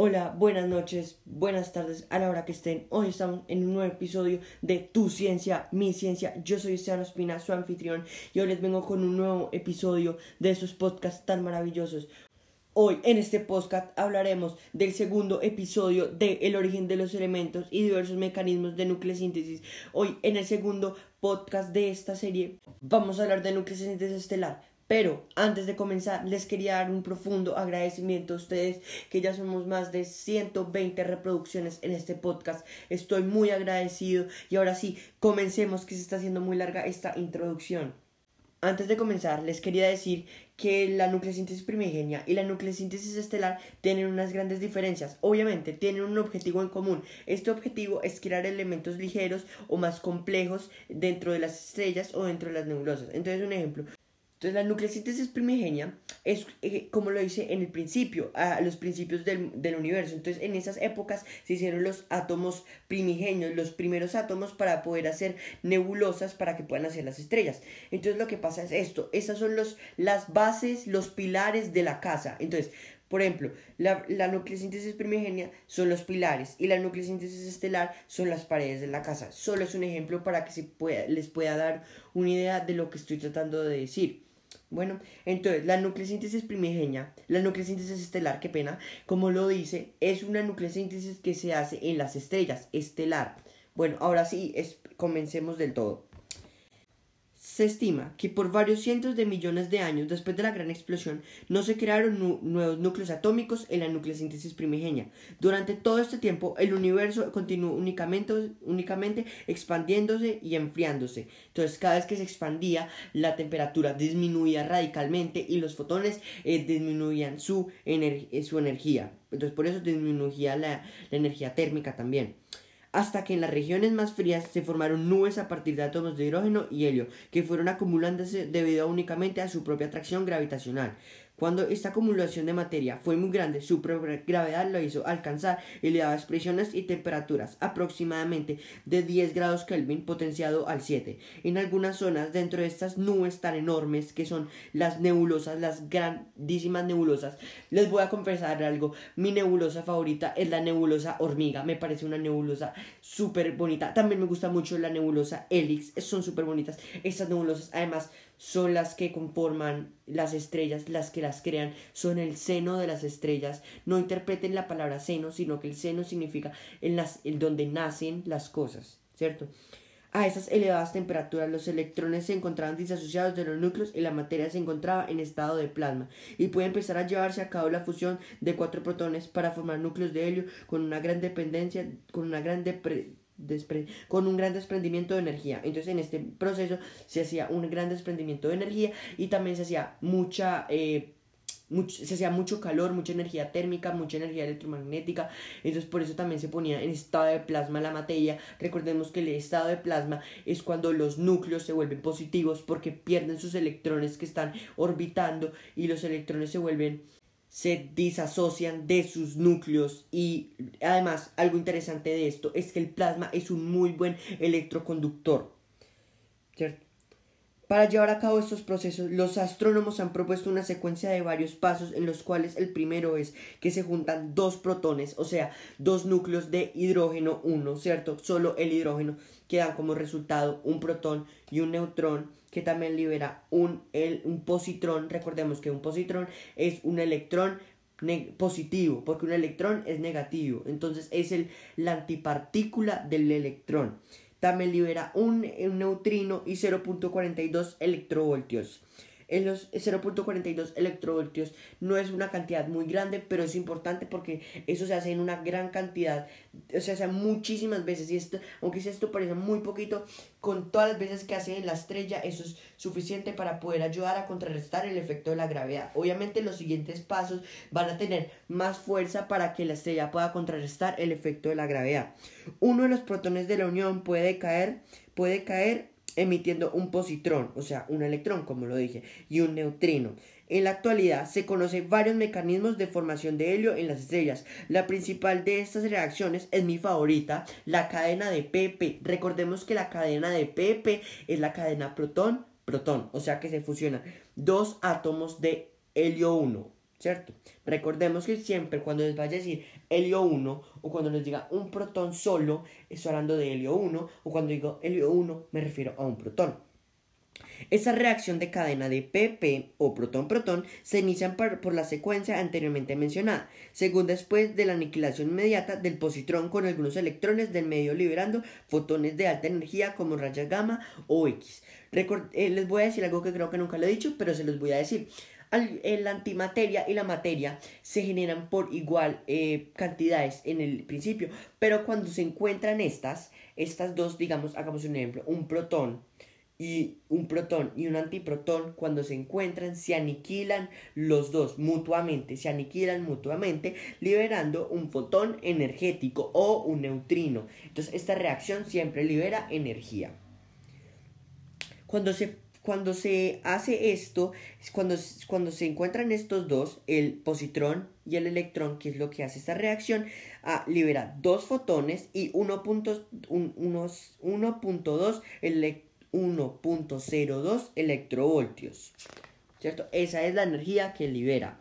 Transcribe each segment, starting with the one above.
Hola, buenas noches, buenas tardes a la hora que estén. Hoy estamos en un nuevo episodio de Tu Ciencia, Mi Ciencia. Yo soy Esteban Ospina, su anfitrión, y hoy les vengo con un nuevo episodio de esos podcasts tan maravillosos. Hoy en este podcast hablaremos del segundo episodio de El origen de los elementos y diversos mecanismos de nucleosíntesis. Hoy en el segundo podcast de esta serie vamos a hablar de nucleosíntesis estelar. Pero antes de comenzar, les quería dar un profundo agradecimiento a ustedes, que ya somos más de 120 reproducciones en este podcast. Estoy muy agradecido y ahora sí, comencemos, que se está haciendo muy larga esta introducción. Antes de comenzar, les quería decir que la nucleosíntesis primigenia y la nucleosíntesis estelar tienen unas grandes diferencias. Obviamente, tienen un objetivo en común. Este objetivo es crear elementos ligeros o más complejos dentro de las estrellas o dentro de las nebulosas. Entonces, un ejemplo, entonces la nucleosíntesis primigenia es eh, como lo dice en el principio, a los principios del, del, universo. Entonces en esas épocas se hicieron los átomos primigenios, los primeros átomos para poder hacer nebulosas para que puedan hacer las estrellas. Entonces lo que pasa es esto, esas son los, las bases, los pilares de la casa. Entonces, por ejemplo, la, la nucleosíntesis primigenia son los pilares y la nucleosíntesis estelar son las paredes de la casa. Solo es un ejemplo para que se pueda, les pueda dar una idea de lo que estoy tratando de decir. Bueno, entonces la nucleosíntesis primigenia, la nucleosíntesis estelar, qué pena, como lo dice, es una nucleosíntesis que se hace en las estrellas, estelar. Bueno, ahora sí, es, comencemos del todo. Se estima que por varios cientos de millones de años después de la gran explosión no se crearon nuevos núcleos atómicos en la nucleosíntesis primigenia. Durante todo este tiempo el universo continuó únicamente, únicamente expandiéndose y enfriándose. Entonces cada vez que se expandía la temperatura disminuía radicalmente y los fotones eh, disminuían su, ener su energía. Entonces por eso disminuía la, la energía térmica también hasta que en las regiones más frías se formaron nubes a partir de átomos de hidrógeno y helio, que fueron acumulándose debido únicamente a su propia atracción gravitacional. Cuando esta acumulación de materia fue muy grande, su propia gravedad lo hizo alcanzar elevadas presiones y temperaturas, aproximadamente de 10 grados Kelvin potenciado al 7. En algunas zonas, dentro de estas nubes tan enormes que son las nebulosas, las grandísimas nebulosas, les voy a confesar algo. Mi nebulosa favorita es la nebulosa hormiga. Me parece una nebulosa súper bonita. También me gusta mucho la nebulosa Helix. Son súper bonitas. Estas nebulosas, además, son las que conforman las estrellas, las que las crean, son el seno de las estrellas. No interpreten la palabra seno, sino que el seno significa el, las, el donde nacen las cosas, ¿cierto? A esas elevadas temperaturas los electrones se encontraban disasociados de los núcleos y la materia se encontraba en estado de plasma y puede empezar a llevarse a cabo la fusión de cuatro protones para formar núcleos de helio con una gran dependencia, con una gran con un gran desprendimiento de energía. Entonces en este proceso se hacía un gran desprendimiento de energía y también se hacía mucha... Eh, se hacía mucho calor, mucha energía térmica, mucha energía electromagnética, entonces por eso también se ponía en estado de plasma la materia. Recordemos que el estado de plasma es cuando los núcleos se vuelven positivos porque pierden sus electrones que están orbitando y los electrones se vuelven se disasocian de sus núcleos y además algo interesante de esto es que el plasma es un muy buen electroconductor. ¿Cierto? Para llevar a cabo estos procesos, los astrónomos han propuesto una secuencia de varios pasos en los cuales el primero es que se juntan dos protones, o sea, dos núcleos de hidrógeno 1, ¿cierto? Solo el hidrógeno, que dan como resultado un protón y un neutrón que también libera un, el, un positrón. Recordemos que un positrón es un electrón positivo, porque un electrón es negativo. Entonces es el, la antipartícula del electrón. También libera un, neutrino y 0.42 electrovoltios en los 0.42 electrovoltios no es una cantidad muy grande, pero es importante porque eso se hace en una gran cantidad, o sea, se hace muchísimas veces y esto, aunque esto parece muy poquito, con todas las veces que hace la estrella, eso es suficiente para poder ayudar a contrarrestar el efecto de la gravedad. Obviamente los siguientes pasos van a tener más fuerza para que la estrella pueda contrarrestar el efecto de la gravedad. Uno de los protones de la unión puede caer, puede caer emitiendo un positrón, o sea, un electrón, como lo dije, y un neutrino. En la actualidad se conocen varios mecanismos de formación de helio en las estrellas. La principal de estas reacciones es mi favorita, la cadena de PP. Recordemos que la cadena de PP es la cadena protón-protón, o sea que se fusionan dos átomos de helio 1 ¿cierto? Recordemos que siempre cuando les vaya a decir helio 1 o cuando les diga un protón solo, estoy hablando de helio 1 o cuando digo helio 1 me refiero a un protón. Esa reacción de cadena de PP o protón-protón se inicia por, la secuencia anteriormente mencionada, según después de la aniquilación inmediata del positrón con algunos electrones del medio liberando fotones de alta energía como rayas gamma o X. Eh, les voy a decir algo que creo que nunca lo he dicho, pero se los voy a decir la antimateria y la materia se generan por igual eh, cantidades en el principio, pero cuando se encuentran estas, estas dos, digamos, hagamos un ejemplo, un protón y un protón y un antiprotón cuando se encuentran se aniquilan los dos mutuamente, se aniquilan mutuamente liberando un fotón energético o un neutrino. Entonces esta reacción siempre libera energía. Cuando se cuando se hace esto, cuando, cuando se encuentran estos dos, el positrón y el electrón, que es lo que hace esta reacción, ah, libera dos fotones y 1.2 1.02 electrovoltios. ¿Cierto? Esa es la energía que libera.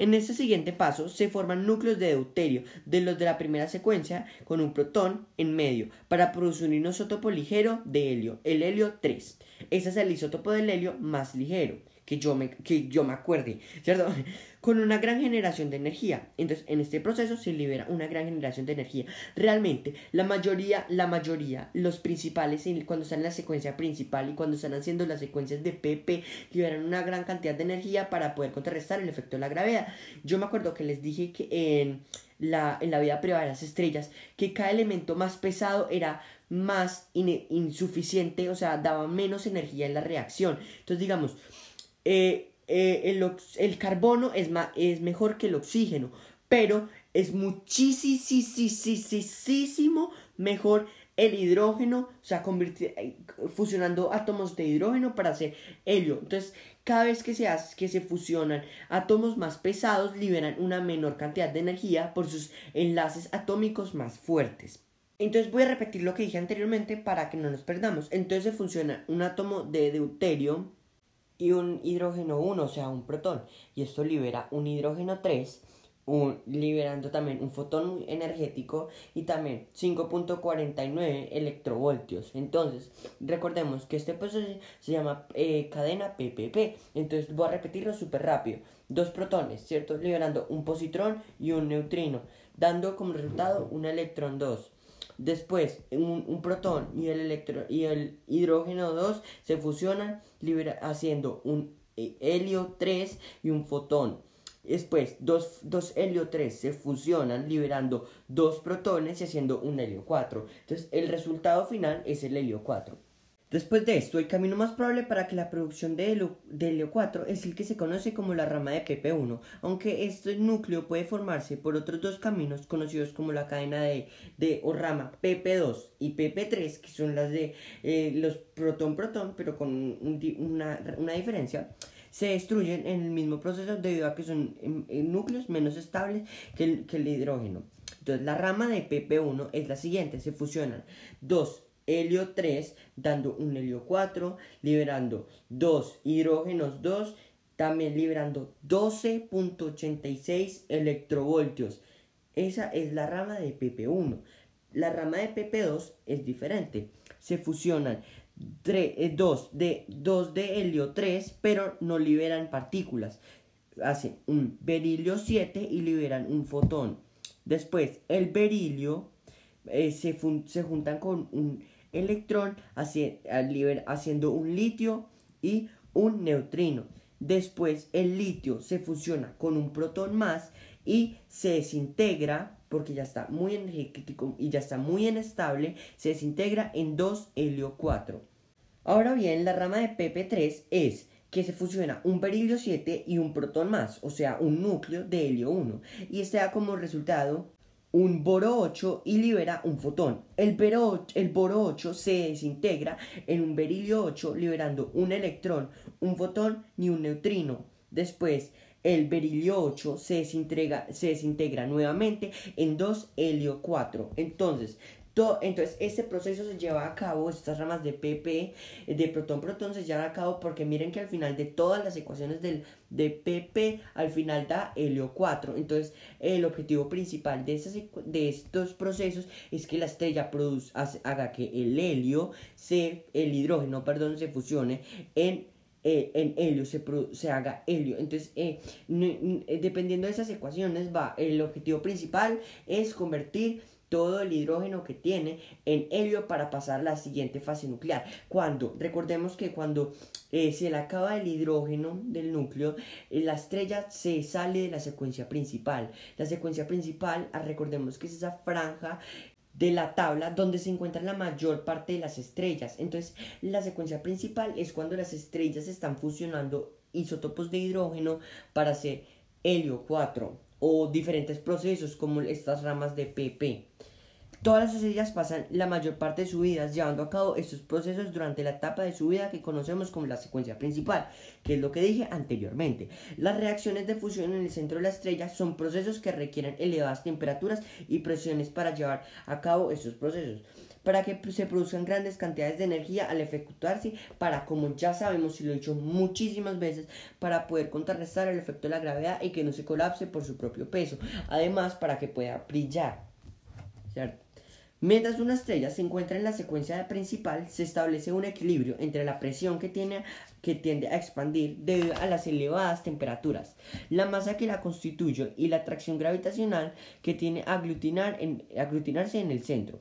En este siguiente paso se forman núcleos de deuterio de los de la primera secuencia con un protón en medio para producir un isótopo ligero de helio, el helio 3. Ese es el isótopo del helio más ligero que yo me, que yo me acuerde, ¿cierto? Con una gran generación de energía. Entonces, en este proceso se libera una gran generación de energía. Realmente, la mayoría, la mayoría, los principales, cuando están en la secuencia principal y cuando están haciendo las secuencias de PP, liberan una gran cantidad de energía para poder contrarrestar el efecto de la gravedad. Yo me acuerdo que les dije que en la, en la vida privada de las estrellas, que cada elemento más pesado era más insuficiente, o sea, daba menos energía en la reacción. Entonces, digamos, eh, eh, el, carbono es, es mejor que el oxígeno, pero es muchísimo mejor el hidrógeno, o sea, eh, fusionando átomos de hidrógeno para hacer helio. Entonces, cada vez que se, hace, que se fusionan átomos más pesados, liberan una menor cantidad de energía por sus enlaces atómicos más fuertes. Entonces voy a repetir lo que dije anteriormente para que no nos perdamos. Entonces se fusiona un átomo de deuterio y un hidrógeno 1, o sea, un protón. Y esto libera un hidrógeno 3, liberando también un fotón energético y también 5.49 electrovoltios. Entonces, recordemos que este proceso se llama eh, cadena PPP. Entonces, voy a repetirlo súper rápido. Dos protones, ¿cierto? Liberando un positrón y un neutrino, dando como resultado un electrón 2. Después, un, protón y el, electro, y el hidrógeno 2 se fusionan haciendo un eh, helio 3 y un fotón. Después, dos, dos helio 3 se fusionan liberando dos protones y haciendo un helio 4. Entonces, el resultado final es el helio 4. Después de esto, el camino más probable para que la producción de helio, 4 es el que se conoce como la rama de PP1, aunque este núcleo puede formarse por otros dos caminos conocidos como la cadena de, de o rama PP2 y PP3, que son las de eh, los protón-protón, pero con una, diferencia se destruyen en el mismo proceso debido a que son em, em, núcleos menos estables que el, que el hidrógeno. Entonces, la rama de PP1 es la siguiente, se fusionan dos helio 3, dando un helio 4, liberando 2 hidrógenos 2, también liberando 12.86 electrovoltios. Esa es la rama de PP1. La rama de PP2 es diferente. Se fusionan 2 eh, de, 2 de helio 3, pero no liberan partículas. Hacen un berilio 7 y liberan un fotón. Después, el berilio eh, se juntan con un electrón haciendo un litio y un neutrino. Después el litio se fusiona con un protón más y se desintegra porque ya está muy energético y ya está muy inestable, se desintegra en 2 helio 4. Ahora bien, la rama de PP3 es que se fusiona un berilio 7 y un protón más, o sea, un núcleo de helio 1, y este da como resultado un boro 8 y libera un fotón. El, boro, el boro 8 se desintegra en un berilio 8 liberando un electrón, un fotón y un neutrino. Después, el berilio 8 se desintegra, se desintegra nuevamente en 2 helio 4. Entonces, entonces, este proceso se lleva a cabo, estas ramas de PP, de protón-protón, se llevan a cabo porque miren que al final de todas las ecuaciones del, de PP, al final da helio 4. Entonces, el objetivo principal de, de estos procesos es que la estrella produzca, haga que el helio, se, el hidrógeno, perdón, se fusione en eh, helio se, se haga helio. Entonces, eh, eh, dependiendo de esas ecuaciones, va el objetivo principal es convertir todo el hidrógeno que tiene en helio para pasar a la siguiente fase nuclear. Cuando, recordemos que cuando eh, se le acaba el hidrógeno del núcleo, eh, la estrella se sale de la secuencia principal. La secuencia principal, ah, recordemos que es esa franja de la tabla donde se encuentra la mayor parte de las estrellas. Entonces, la secuencia principal es cuando las estrellas están fusionando isótopos de hidrógeno para hacer helio 4 o diferentes procesos como estas ramas de PP. Todas las estrellas pasan la mayor parte de su vida llevando a cabo estos procesos durante la etapa de su vida que conocemos como la secuencia principal, que es lo que dije anteriormente. Las reacciones de fusión en el centro de la estrella son procesos que requieren elevadas temperaturas y presiones para llevar a cabo estos procesos para que se produzcan grandes cantidades de energía al efectuarse, para, como ya sabemos y lo he dicho muchísimas veces, para poder contrarrestar el efecto de la gravedad y que no se colapse por su propio peso. Además, para que pueda brillar. ¿Cierto? Mientras una estrella se encuentra en la secuencia principal, se establece un equilibrio entre la presión que, tiene, que tiende a expandir debido a las elevadas temperaturas, la masa que la constituye y la atracción gravitacional que tiene a aglutinar en, aglutinarse en el centro.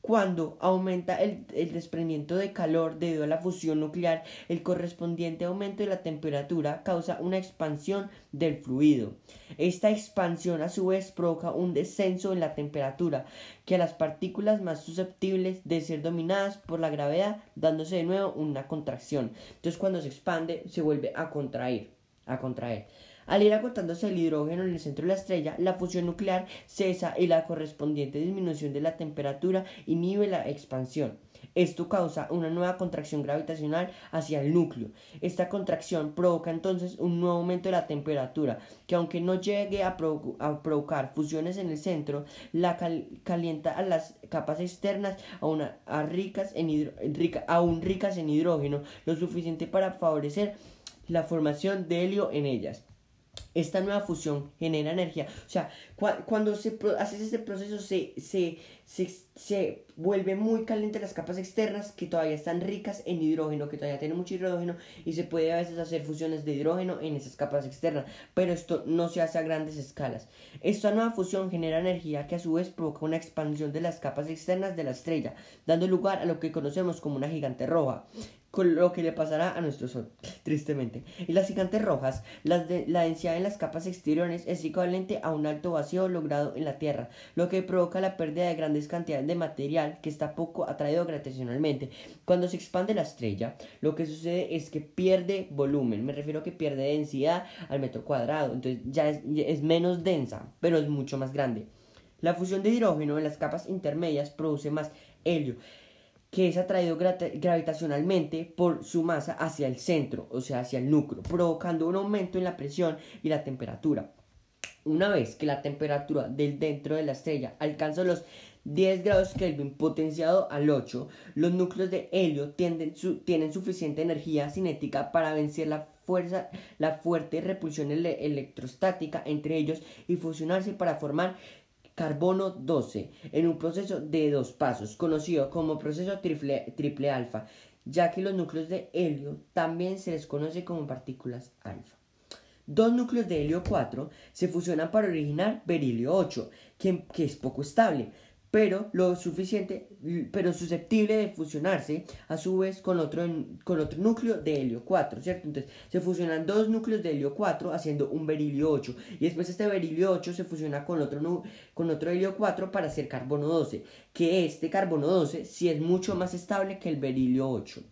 Cuando aumenta el, desprendimiento de calor debido a la fusión nuclear, el correspondiente aumento de la temperatura causa una expansión del fluido. Esta expansión a su vez provoca un descenso en la temperatura que a las partículas más susceptibles de ser dominadas por la gravedad, dándose de nuevo una contracción. Entonces cuando se expande se vuelve a contraer, a contraer. Al ir agotándose el hidrógeno en el centro de la estrella, la fusión nuclear cesa y la correspondiente disminución de la temperatura inhibe la expansión. Esto causa una nueva contracción gravitacional hacia el núcleo. Esta contracción provoca entonces un nuevo aumento de la temperatura, que aunque no llegue a, provocar fusiones en el centro, la calienta a las capas externas aún, ricas en aún ricas en hidrógeno, lo suficiente para favorecer la formación de helio en ellas esta nueva fusión genera energía. O sea, cuando se hace este proceso se, se, se, vuelve muy caliente las capas externas que todavía están ricas en hidrógeno, que todavía tienen mucho hidrógeno y se puede a veces hacer fusiones de hidrógeno en esas capas externas. Pero esto no se hace a grandes escalas. Esta nueva fusión genera energía que a su vez provoca una expansión de las capas externas de la estrella, dando lugar a lo que conocemos como una gigante roja con lo que le pasará a nuestro Sol, tristemente. Y las gigantes rojas, las de, la densidad en las capas exteriores es equivalente a un alto vacío logrado en la Tierra, lo que provoca la pérdida de grandes cantidades de material que está poco atraído gravitacionalmente. Cuando se expande la estrella, lo que sucede es que pierde volumen, me refiero a que pierde densidad al metro cuadrado, entonces ya es, es menos densa, pero es mucho más grande. La fusión de hidrógeno en las capas intermedias produce más helio que es atraído gravitacionalmente por su masa hacia el centro, o sea, hacia el núcleo, provocando un aumento en la presión y la temperatura. Una vez que la temperatura del dentro de la estrella alcanza los 10 grados Kelvin potenciado al 8, los núcleos de helio tienen suficiente energía cinética para vencer la fuerza, la fuerte repulsión electrostática entre ellos y fusionarse para formar carbono 12 en un proceso de dos pasos, conocido como proceso triple, triple alfa, ya que los núcleos de helio también se les conoce como partículas alfa. Dos núcleos de helio 4 se fusionan para originar berilio 8, que, que es poco estable, pero lo suficiente, pero susceptible de fusionarse a su vez con otro, con núcleo de helio 4, ¿cierto? Entonces se fusionan dos núcleos de helio 4 haciendo un berilio 8 y después este berilio 8 se fusiona con otro, con otro helio 4 para hacer carbono 12, que este carbono 12 sí es mucho más estable que el berilio 8.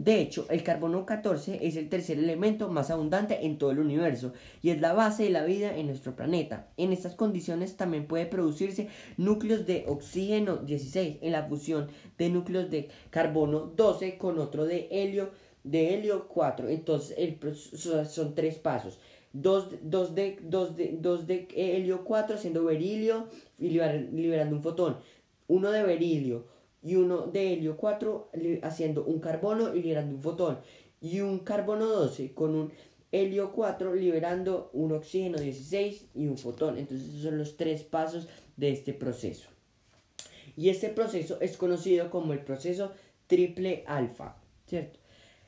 De hecho, el carbono 14 es el tercer elemento más abundante en todo el universo y es la base de la vida en nuestro planeta. En estas condiciones también puede producirse núcleos de oxígeno 16 en la fusión de núcleos de carbono 12 con otro de helio de helio 4. Entonces, son tres pasos. Dos, de, dos, de, helio 4 haciendo berilio y liberando un fotón uno de berilio y uno de helio 4 haciendo un carbono y liberando un fotón y un carbono 12 con un helio 4 liberando un oxígeno 16 y un fotón. Entonces esos son los tres pasos de este proceso. Y este proceso es conocido como el proceso triple alfa, ¿cierto?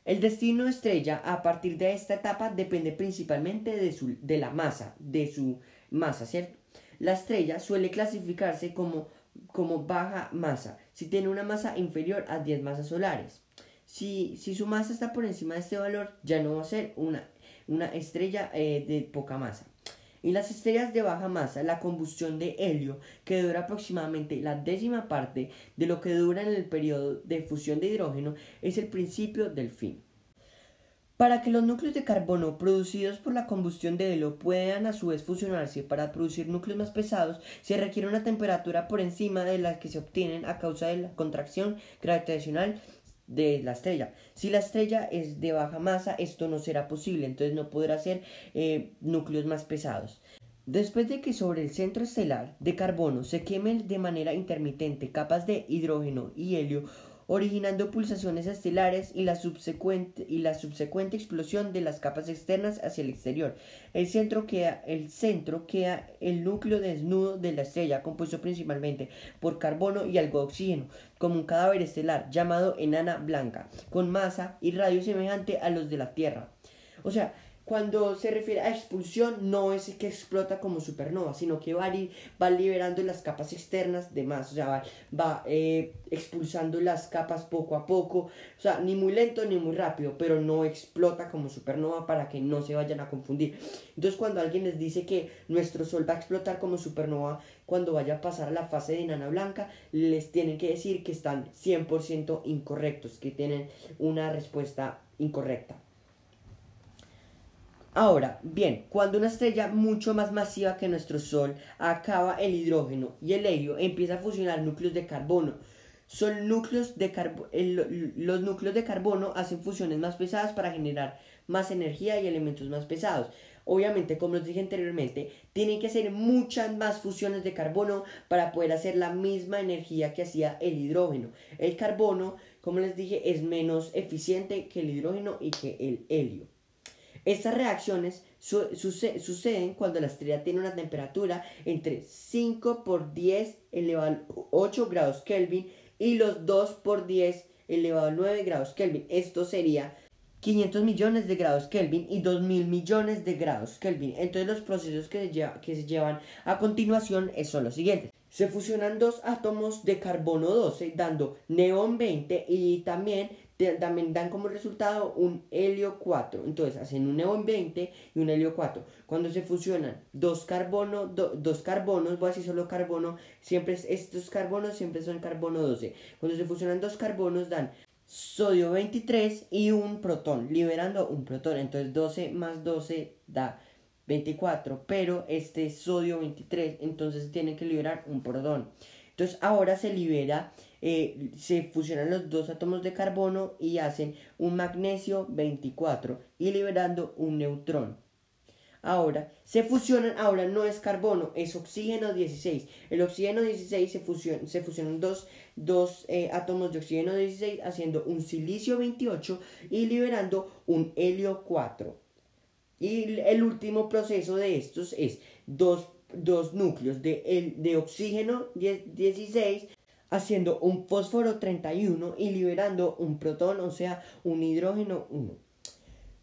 El destino estrella a partir de esta etapa depende principalmente de, su, de la masa, de su masa, ¿cierto? La estrella suele clasificarse como, como baja masa, si tiene una masa inferior a 10 masas solares. Si, si su masa está por encima de este valor, ya no va a ser una, una estrella eh, de poca masa. En las estrellas de baja masa, la combustión de helio, que dura aproximadamente la décima parte de lo que dura en el periodo de fusión de hidrógeno, es el principio del fin. Para que los núcleos de carbono producidos por la combustión de helio puedan a su vez fusionarse para producir núcleos más pesados, se requiere una temperatura por encima de la que se obtienen a causa de la contracción gravitacional de la estrella. Si la estrella es de baja masa, esto no será posible, entonces no podrá ser eh, núcleos más pesados. Después de que sobre el centro estelar de carbono se quemen de manera intermitente capas de hidrógeno y helio, originando pulsaciones estelares y la, subsecuente, y la subsecuente explosión de las capas externas hacia el exterior. El centro, queda, el centro queda el núcleo desnudo de la estrella, compuesto principalmente por carbono y algo de oxígeno, como un cadáver estelar llamado enana blanca, con masa y radio semejante a los de la Tierra. O sea, cuando se refiere a expulsión, no es que explota como supernova, sino que va, va liberando las capas externas de más, o sea, va, eh, expulsando las capas poco a poco, o sea, ni muy lento ni muy rápido, pero no explota como supernova para que no se vayan a confundir. Entonces, cuando alguien les dice que nuestro Sol va a explotar como supernova cuando vaya a pasar a la fase de enana blanca, les tienen que decir que están 100% incorrectos, que tienen una respuesta incorrecta. Ahora, bien, cuando una estrella mucho más masiva que nuestro Sol acaba el hidrógeno y el helio, empieza a fusionar núcleos de carbono. Son núcleos de los núcleos de carbono hacen fusiones más pesadas para generar más energía y elementos más pesados. Obviamente, como les dije anteriormente, tienen que hacer muchas más fusiones de carbono para poder hacer la misma energía que hacía el hidrógeno. El carbono, como les dije, es menos eficiente que el hidrógeno y que el helio. Estas reacciones suceden cuando la estrella tiene una temperatura entre 5 por 10 elevado a 8 grados Kelvin y los 2 por 10 elevado a 9 grados Kelvin. Esto sería 500 millones de grados Kelvin y 2000 millones de grados Kelvin. Entonces los procesos que se, que se llevan a continuación son los siguientes. Se fusionan dos átomos de carbono 12 dando neón 20 y también también dan como resultado un helio 4. Entonces hacen un neón 20 y un helio 4. Cuando se fusionan dos, carbono, dos carbonos, voy a decir solo carbono, siempre estos carbonos siempre son carbono 12. Cuando se fusionan dos carbonos dan sodio 23 y un protón, liberando un protón. Entonces 12 más 12 da 24, pero este sodio 23, entonces tiene que liberar un protón. Entonces ahora se libera eh, se fusionan los dos átomos de carbono y hacen un magnesio 24 y liberando un neutrón. Ahora, se fusionan, ahora no es carbono, es oxígeno 16. El oxígeno 16 se, se fusionan dos, dos eh, átomos de oxígeno 16 haciendo un silicio 28 y liberando un helio 4. Y el último proceso de estos es dos, dos núcleos de, el, de oxígeno 16 haciendo un fósforo 31 y liberando un protón, o sea, un hidrógeno 1.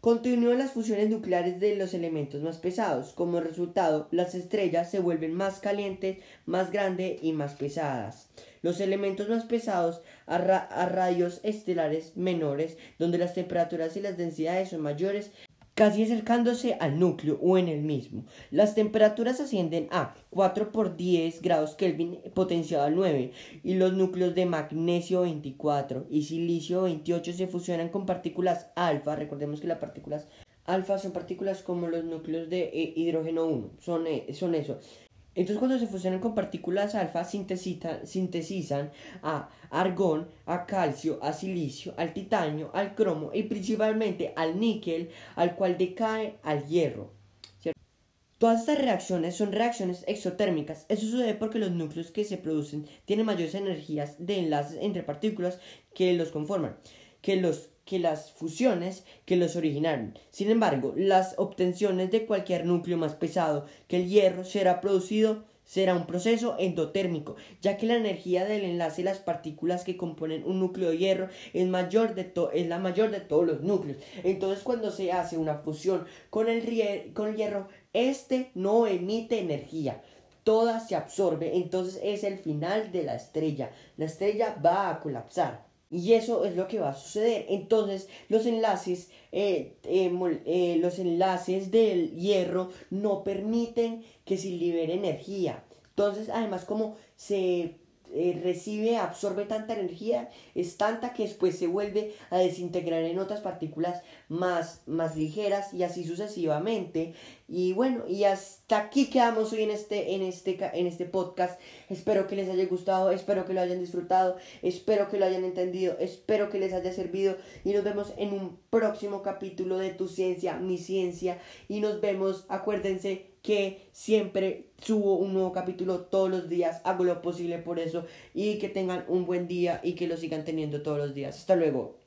Continúan las fusiones nucleares de los elementos más pesados. Como resultado, las estrellas se vuelven más calientes, más grandes y más pesadas. Los elementos más pesados a, a radios estelares menores, donde las temperaturas y las densidades son mayores, casi acercándose al núcleo o en el mismo. Las temperaturas ascienden a 4 por 10 grados Kelvin potenciado al 9 y los núcleos de magnesio 24 y silicio 28 se fusionan con partículas alfa. Recordemos que las partículas alfa son partículas como los núcleos de eh, hidrógeno 1, son, eh, son eso. Entonces cuando se fusionan con partículas alfa sintetizan a argón, a calcio, a silicio, al titanio, al cromo y principalmente al níquel, al cual decae al hierro. Todas estas reacciones son reacciones exotérmicas. Eso sucede porque los núcleos que se producen tienen mayores energías de enlaces entre partículas que los conforman, que, los, que las fusiones que los originaron. Sin embargo, las obtenciones de cualquier núcleo más pesado que el hierro será producido será un proceso endotérmico, ya que la energía del enlace y las partículas que componen un núcleo de hierro es, mayor de es la mayor de todos los núcleos. Entonces, cuando se hace una fusión con el hierro, este no emite energía. Toda se absorbe, entonces es el final de la estrella. La estrella va a colapsar. Y eso es lo que va a suceder. Entonces, los enlaces, eh, eh, eh, los enlaces del hierro no permiten que se libere energía. Entonces, además, como se eh, recibe, absorbe tanta energía, es tanta que después se vuelve a desintegrar en otras partículas más, más ligeras y así sucesivamente. Y bueno, y hasta aquí quedamos hoy en este, en, este, en este podcast. Espero que les haya gustado, espero que lo hayan disfrutado, espero que lo hayan entendido, espero que les haya servido y nos vemos en un próximo capítulo de Tu Ciencia, Mi Ciencia y nos vemos, acuérdense que siempre subo un nuevo capítulo todos los días, hago lo posible por eso y que tengan un buen día y que lo sigan teniendo todos los días. Hasta luego.